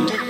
we're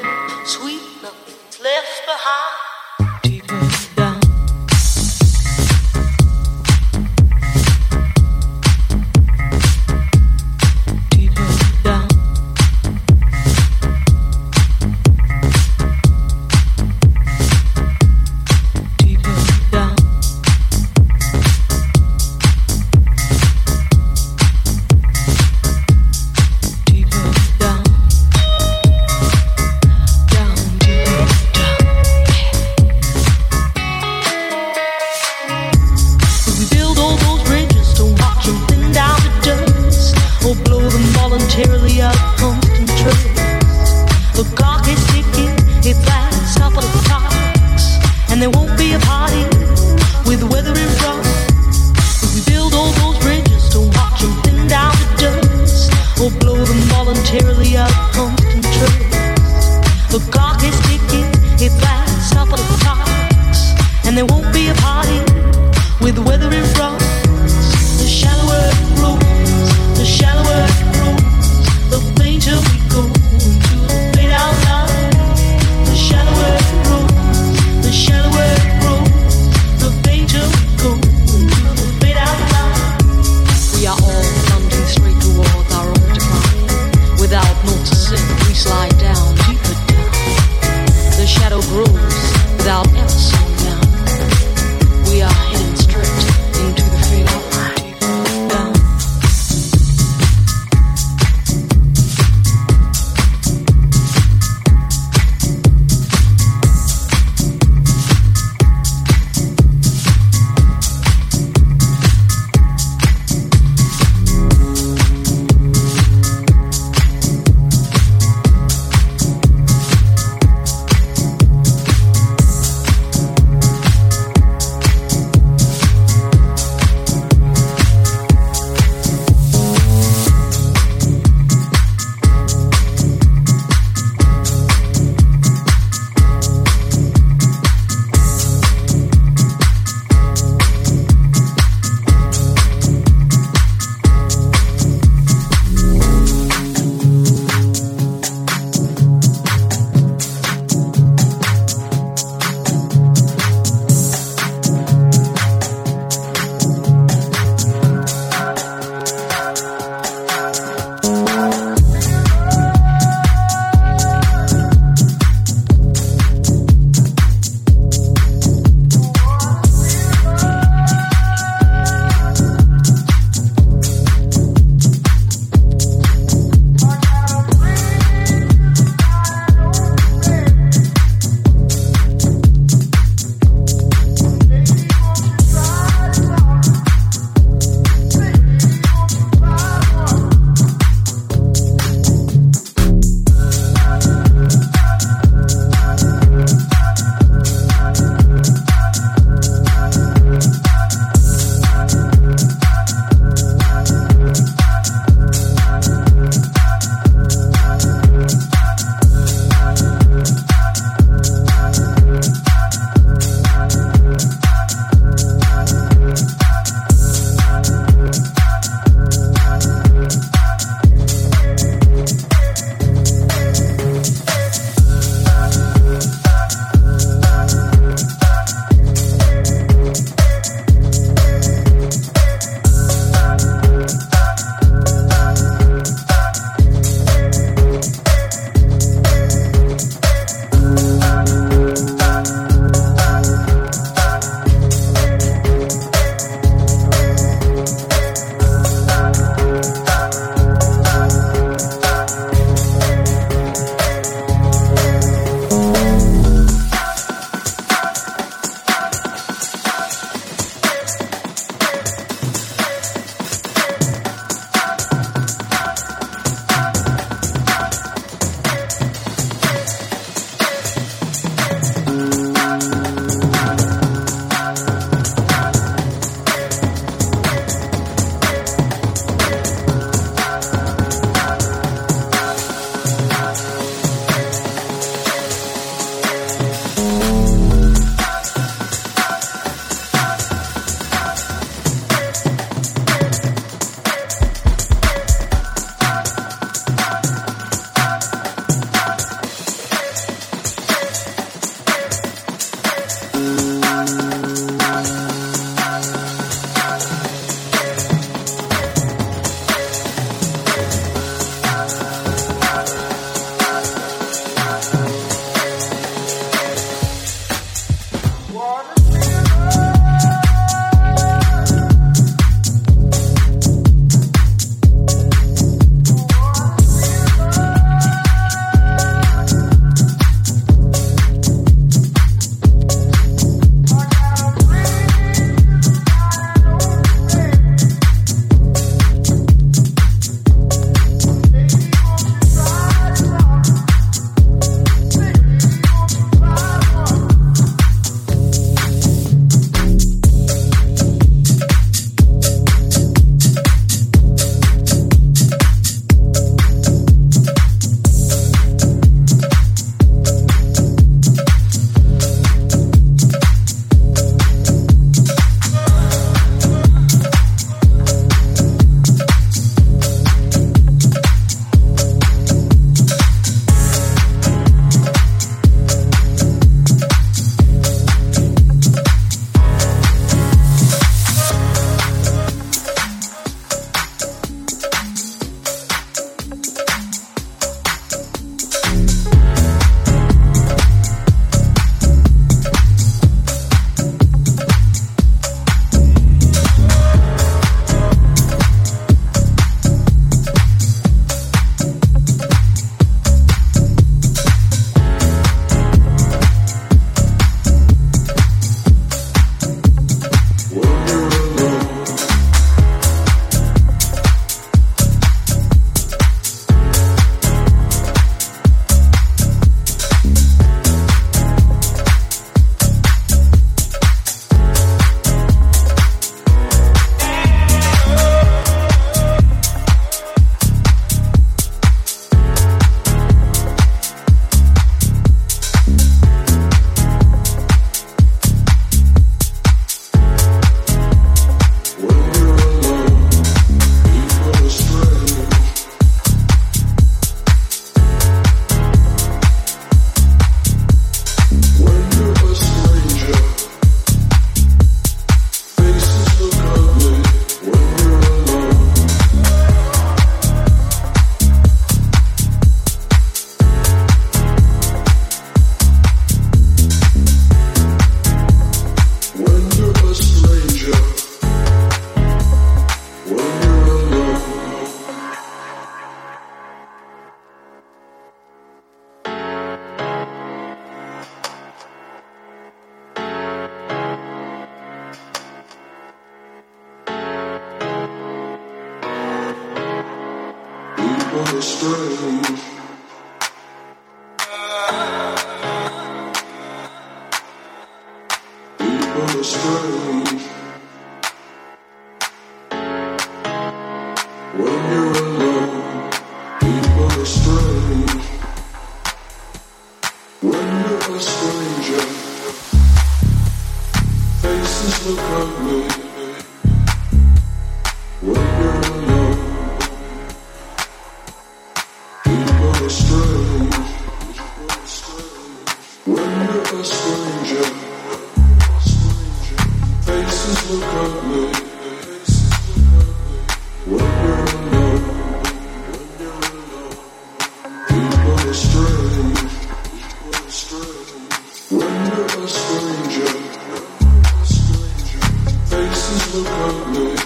look alone.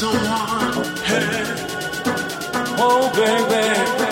someone. Hey, oh baby.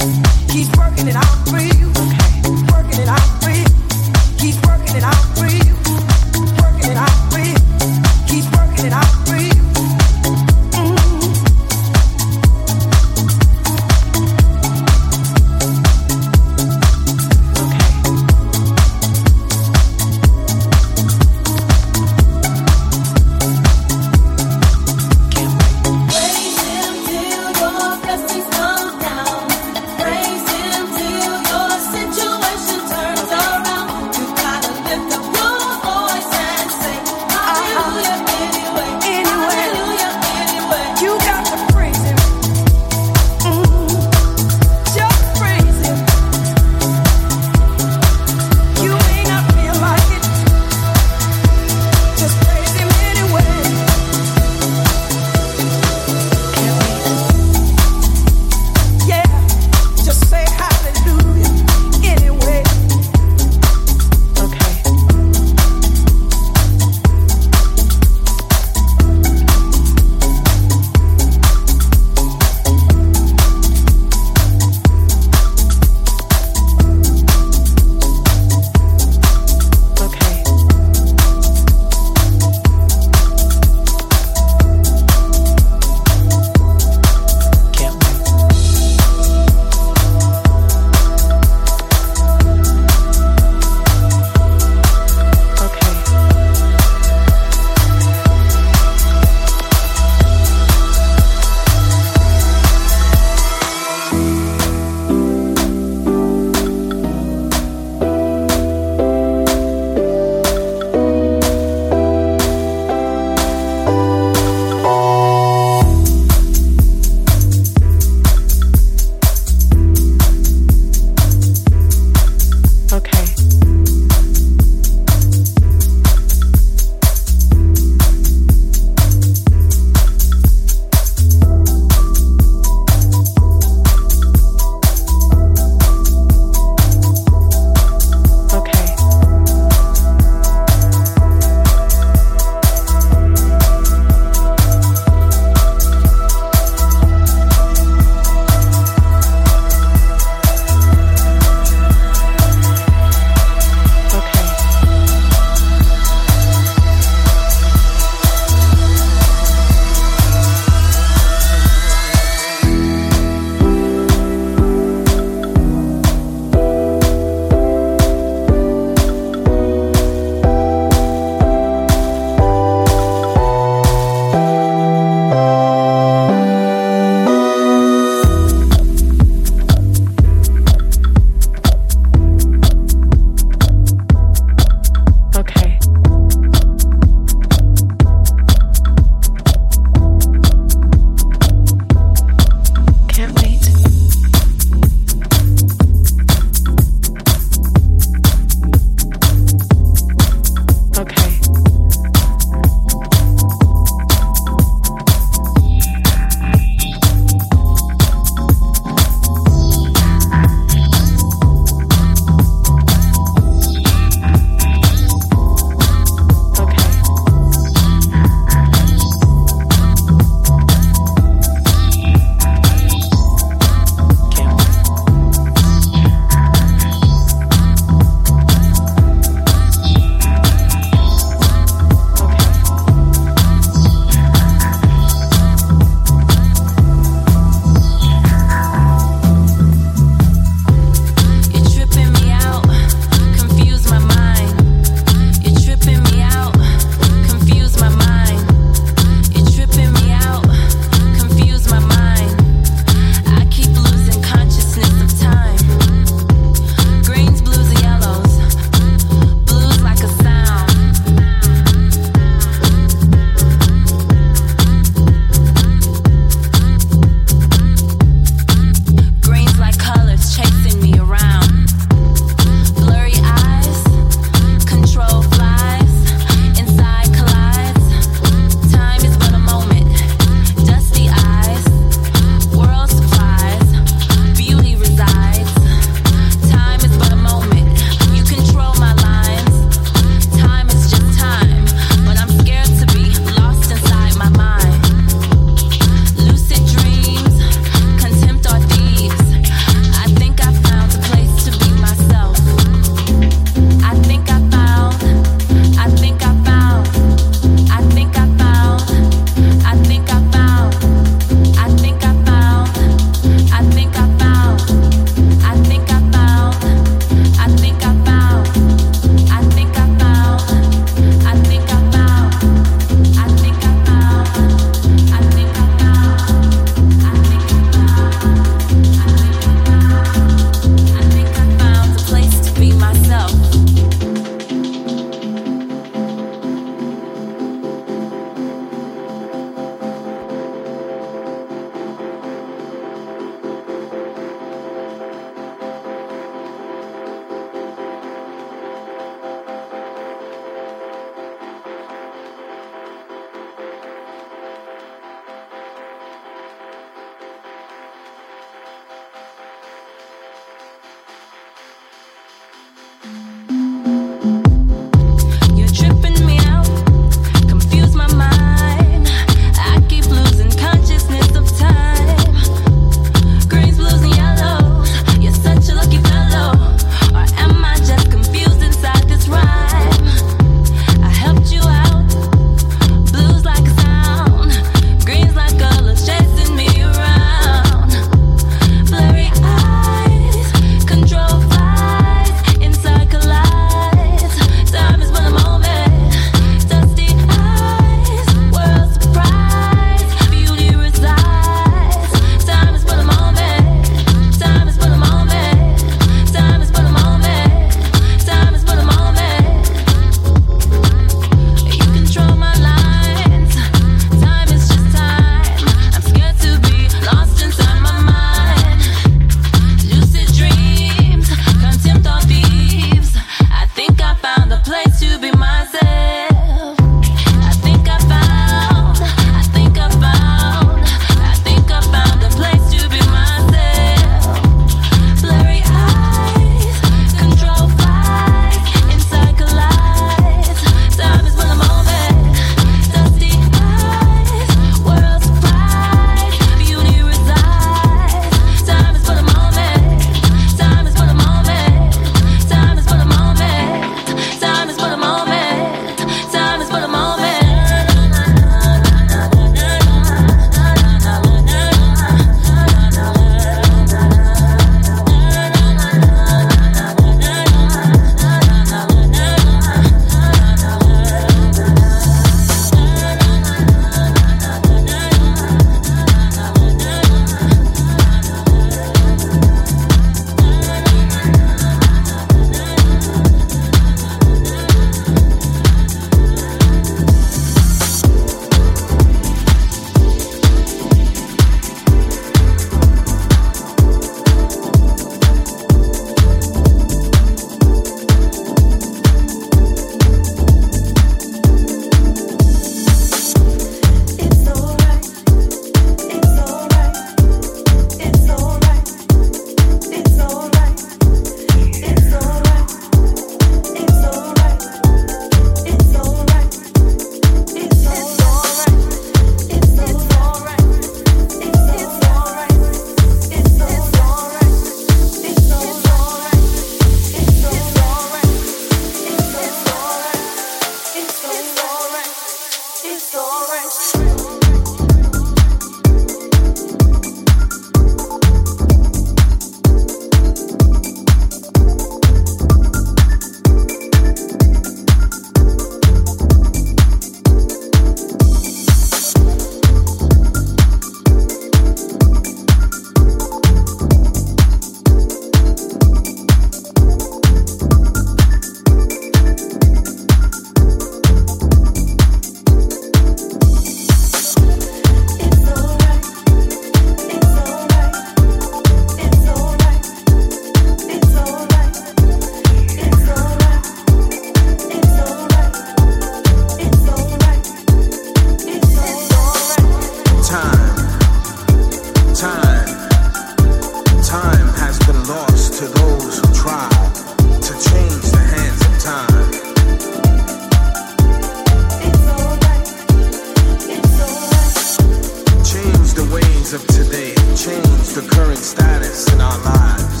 chains of today change the current status in our lives.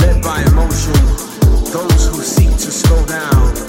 Led by emotion, those who seek to slow down